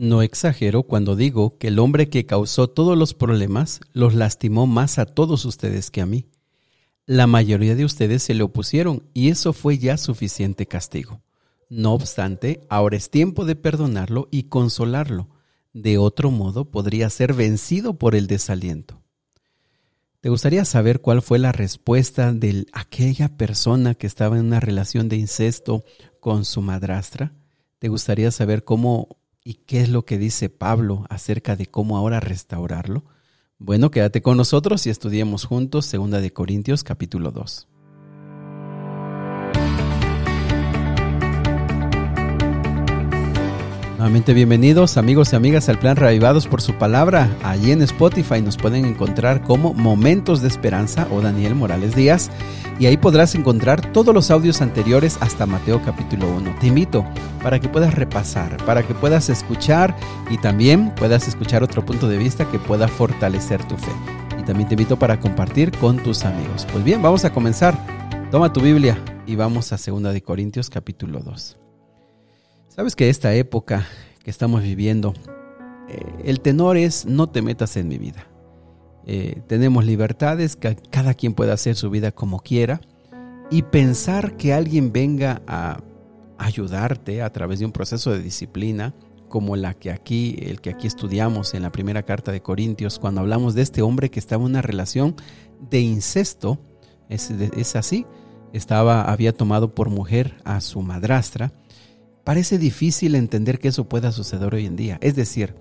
No exagero cuando digo que el hombre que causó todos los problemas los lastimó más a todos ustedes que a mí. La mayoría de ustedes se le opusieron y eso fue ya suficiente castigo. No obstante, ahora es tiempo de perdonarlo y consolarlo. De otro modo, podría ser vencido por el desaliento. ¿Te gustaría saber cuál fue la respuesta de aquella persona que estaba en una relación de incesto con su madrastra? ¿Te gustaría saber cómo y qué es lo que dice Pablo acerca de cómo ahora restaurarlo? Bueno, quédate con nosotros y estudiemos juntos 2 de Corintios capítulo 2. Bienvenidos amigos y amigas al plan Reavivados por su palabra. Allí en Spotify nos pueden encontrar como Momentos de Esperanza o Daniel Morales Díaz y ahí podrás encontrar todos los audios anteriores hasta Mateo capítulo 1. Te invito para que puedas repasar, para que puedas escuchar y también puedas escuchar otro punto de vista que pueda fortalecer tu fe. Y también te invito para compartir con tus amigos. Pues bien, vamos a comenzar. Toma tu Biblia y vamos a 2 de Corintios capítulo 2. Sabes que esta época que estamos viviendo, eh, el tenor es no te metas en mi vida. Eh, tenemos libertades, que cada quien puede hacer su vida como quiera y pensar que alguien venga a ayudarte a través de un proceso de disciplina como la que aquí, el que aquí estudiamos en la primera carta de Corintios, cuando hablamos de este hombre que estaba en una relación de incesto, es, es así, estaba, había tomado por mujer a su madrastra, Parece difícil entender que eso pueda suceder hoy en día. Es decir,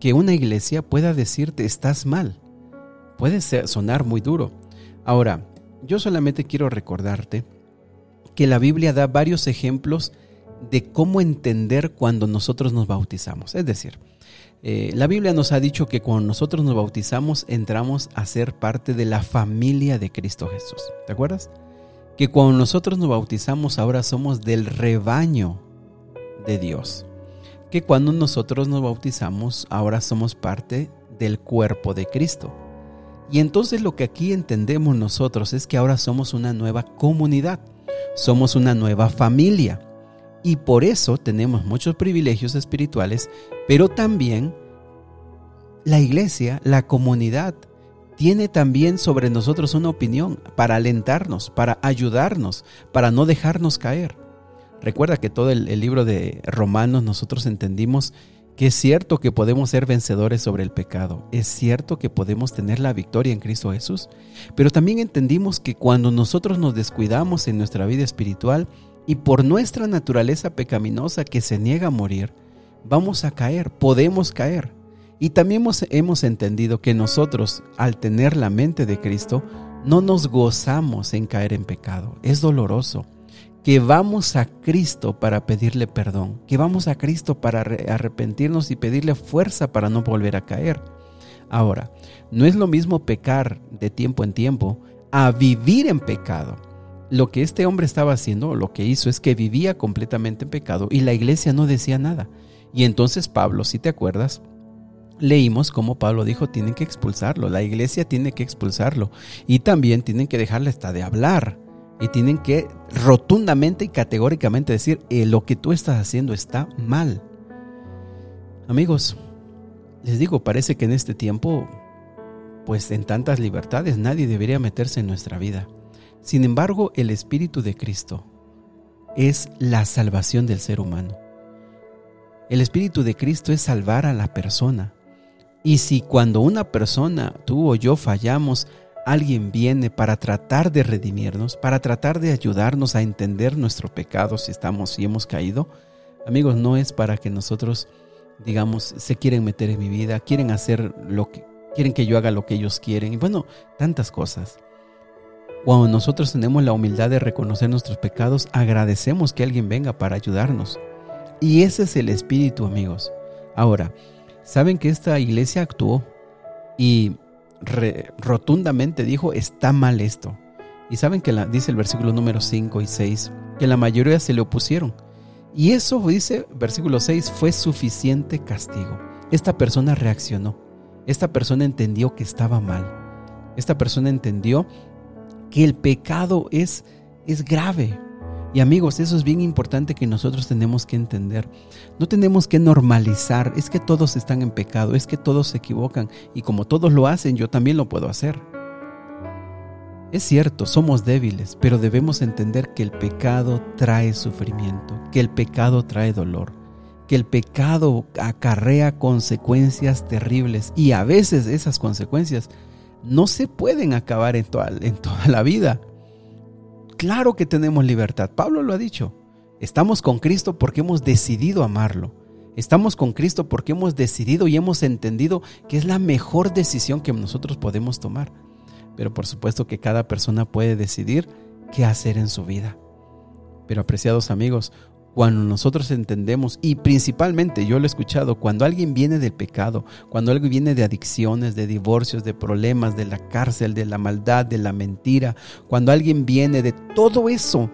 que una iglesia pueda decirte estás mal. Puede sonar muy duro. Ahora, yo solamente quiero recordarte que la Biblia da varios ejemplos de cómo entender cuando nosotros nos bautizamos. Es decir, eh, la Biblia nos ha dicho que cuando nosotros nos bautizamos entramos a ser parte de la familia de Cristo Jesús. ¿Te acuerdas? Que cuando nosotros nos bautizamos ahora somos del rebaño de Dios. Que cuando nosotros nos bautizamos, ahora somos parte del cuerpo de Cristo. Y entonces lo que aquí entendemos nosotros es que ahora somos una nueva comunidad, somos una nueva familia. Y por eso tenemos muchos privilegios espirituales, pero también la iglesia, la comunidad, tiene también sobre nosotros una opinión para alentarnos, para ayudarnos, para no dejarnos caer. Recuerda que todo el, libro de Romanos nosotros entendimos que es cierto que podemos ser vencedores sobre el pecado, es cierto que podemos tener la victoria en Cristo Jesús, pero también entendimos que cuando nosotros nos descuidamos en nuestra vida espiritual y por nuestra naturaleza pecaminosa que se niega a morir, vamos a caer, podemos caer. Y también hemos, entendido que nosotros, al tener la mente de Cristo, no nos gozamos en caer en pecado, es doloroso que vamos a Cristo para pedirle perdón, que vamos a Cristo para arrepentirnos y pedirle fuerza para no volver a caer. Ahora, no es lo mismo pecar de tiempo en tiempo a vivir en pecado. Lo que este hombre estaba haciendo, lo que hizo es que vivía completamente en pecado y la iglesia no decía nada. Y entonces Pablo, si te acuerdas, leímos cómo Pablo dijo, tienen que expulsarlo, la iglesia tiene que expulsarlo y también tienen que dejarle hasta de hablar y tienen que rotundamente y categóricamente decir, eh, lo que tú estás haciendo está mal. Amigos, les digo, parece que en este tiempo, pues en tantas libertades, nadie debería meterse en nuestra vida. Sin embargo, el Espíritu de Cristo es la salvación del ser humano. El Espíritu de Cristo es salvar a la persona. Y si cuando una persona, tú o yo fallamos, alguien viene para tratar de redimirnos, para tratar de ayudarnos a entender nuestro pecado si estamos y hemos caído, amigos, no es para que nosotros digamos se quieren meter en mi vida, quieren hacer lo que quieren que yo haga lo que ellos quieren y bueno, tantas cosas. Cuando nosotros tenemos la humildad de reconocer nuestros pecados, agradecemos que alguien venga para ayudarnos. Y ese es el espíritu, amigos. Ahora, saben que esta iglesia actuó y rotundamente dijo, está mal esto. Y saben que la, dice el versículo número 5 y 6, que la mayoría se le opusieron. Y eso, dice versículo 6, fue suficiente castigo. Esta persona reaccionó. Esta persona entendió que estaba mal. Esta persona entendió que el pecado es, es grave. Y amigos, eso es bien importante que nosotros tenemos que entender. No tenemos que normalizar, es que todos están en pecado, es que todos se equivocan y como todos lo hacen, yo también lo puedo hacer. Es cierto, somos débiles, pero debemos entender que el pecado trae sufrimiento, que el pecado trae dolor, que el pecado acarrea consecuencias terribles y a veces esas consecuencias no se pueden acabar en toda, en toda la vida. Claro que tenemos libertad, Pablo lo ha dicho. Estamos con Cristo porque hemos decidido amarlo. Estamos con Cristo porque hemos decidido y hemos entendido que es la mejor decisión que nosotros podemos tomar pero por supuesto que cada persona puede decidir qué hacer en su vida. Pero apreciados amigos, cuando nosotros entendemos, y principalmente yo lo he escuchado, cuando alguien viene del pecado, cuando alguien viene de adicciones, de divorcios, de problemas, de la cárcel, de la maldad, de la mentira, cuando alguien viene de todo eso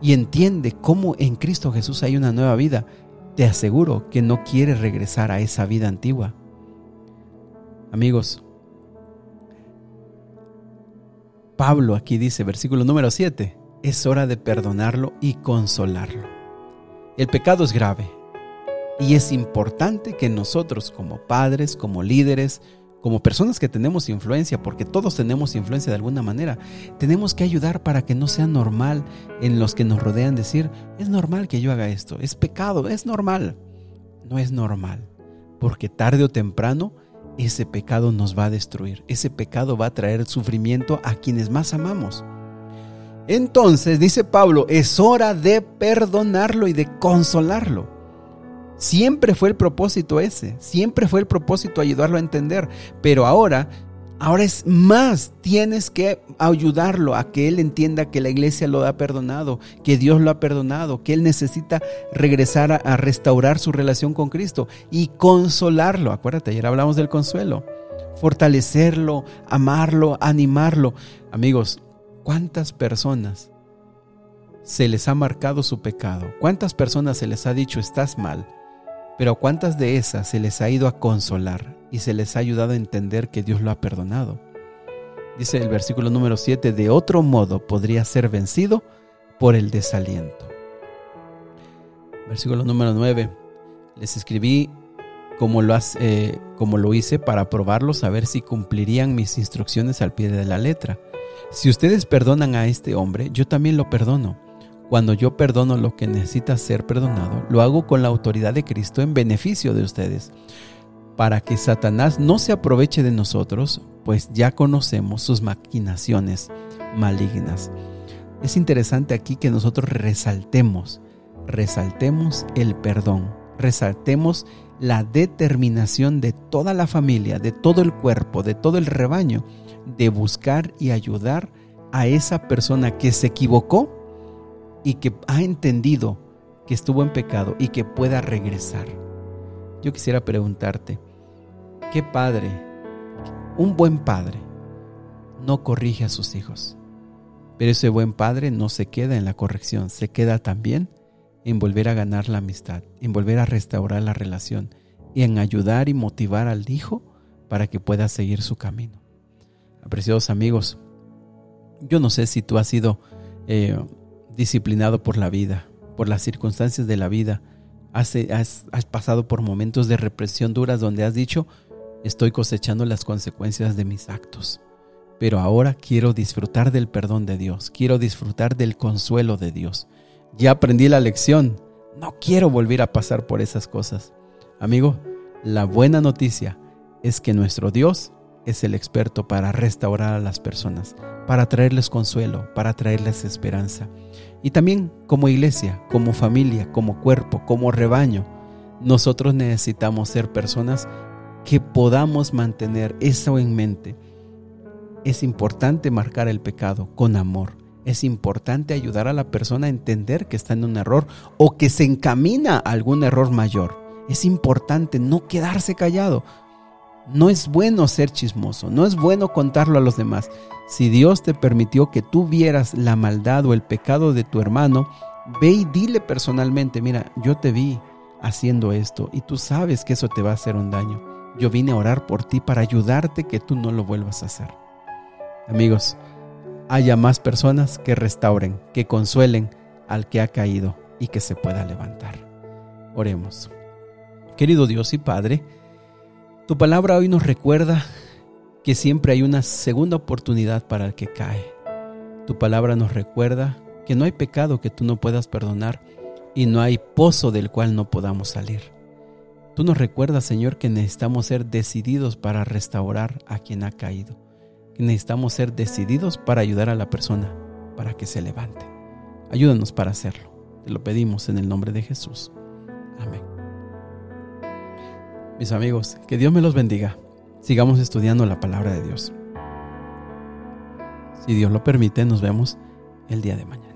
y entiende cómo en Cristo Jesús hay una nueva vida, te aseguro que no quiere regresar a esa vida antigua. Amigos, Pablo aquí dice, versículo número 7, es hora de perdonarlo y consolarlo. El pecado es grave y es importante que nosotros como padres, como líderes, como personas que tenemos influencia, porque todos tenemos influencia de alguna manera, tenemos que ayudar para que no sea normal en los que nos rodean decir, es normal que yo haga esto, es pecado, es normal. No es normal, porque tarde o temprano ese pecado nos va a destruir, ese pecado va a traer sufrimiento a quienes más amamos. Entonces, dice Pablo, es hora de perdonarlo y de consolarlo. Siempre fue el propósito ese, siempre fue el propósito ayudarlo a entender, pero ahora Ahora es más, tienes que ayudarlo a que él entienda que la iglesia lo ha perdonado, que Dios lo ha perdonado, que él necesita regresar a, restaurar su relación con Cristo y consolarlo. Acuérdate, ayer hablamos del consuelo. Fortalecerlo, amarlo, animarlo. Amigos, ¿cuántas personas se les ha marcado su pecado? ¿Cuántas personas se les ha dicho estás mal? Pero ¿cuántas de esas se les ha ido a consolar y se les ha ayudado a entender que Dios lo ha perdonado? Dice el versículo número 7, de otro modo podría ser vencido por el desaliento. Versículo número 9, les escribí como lo, eh, como lo hice para probarlos a ver si cumplirían mis instrucciones al pie de la letra. Si ustedes perdonan a este hombre, yo también lo perdono. Cuando yo perdono lo que necesita ser perdonado, lo hago con la autoridad de Cristo en beneficio de ustedes, para que Satanás no se aproveche de nosotros, pues ya conocemos sus maquinaciones malignas. Es interesante aquí que nosotros resaltemos, resaltemos el perdón, resaltemos la determinación de toda la familia, de todo el cuerpo, de todo el rebaño, de buscar y ayudar a esa persona que se equivocó y que ha entendido que estuvo en pecado y que pueda regresar. Yo quisiera preguntarte, ¿qué padre, un buen padre, no corrige a sus hijos? Pero ese buen padre no se queda en la corrección, se queda también en volver a ganar la amistad, en volver a restaurar la relación y en ayudar y motivar al hijo para que pueda seguir su camino. Apreciados amigos, yo no sé si tú has sido eh, disciplinado por la vida, por las circunstancias de la vida. Has, has, pasado por momentos de represión duras donde has dicho, estoy cosechando las consecuencias de mis actos. Pero ahora quiero disfrutar del perdón de Dios, quiero disfrutar del consuelo de Dios. Ya aprendí la lección, no quiero volver a pasar por esas cosas. Amigo, la buena noticia es que nuestro Dios es el experto para restaurar a las personas, para traerles consuelo, para traerles esperanza. Y también como iglesia, como familia, como cuerpo, como rebaño, nosotros necesitamos ser personas que podamos mantener eso en mente. Es importante marcar el pecado con amor. Es importante ayudar a la persona a entender que está en un error o que se encamina a algún error mayor. Es importante no quedarse callado. No es bueno ser chismoso, no es bueno contarlo a los demás. Si Dios te permitió que tú vieras la maldad o el pecado de tu hermano, ve y dile personalmente, mira, yo te vi haciendo esto y tú sabes que eso te va a hacer un daño. Yo vine a orar por ti para ayudarte que tú no lo vuelvas a hacer. Amigos, haya más personas que restauren, que consuelen, al que ha caído y que se pueda levantar. Oremos. Querido Dios y Padre, tu palabra hoy nos recuerda que siempre hay una segunda oportunidad para el que cae. Tu palabra nos recuerda que no hay pecado que tú no puedas perdonar y no hay pozo del cual no podamos salir. Tú nos recuerdas, Señor, que necesitamos ser decididos para restaurar a quien ha caído. Que necesitamos ser decididos para ayudar a la persona para que se levante. Ayúdanos para hacerlo. Te lo pedimos en el nombre de Jesús. Mis amigos, que Dios me los bendiga. Sigamos estudiando la palabra de Dios. Si Dios lo permite, nos vemos el día de mañana.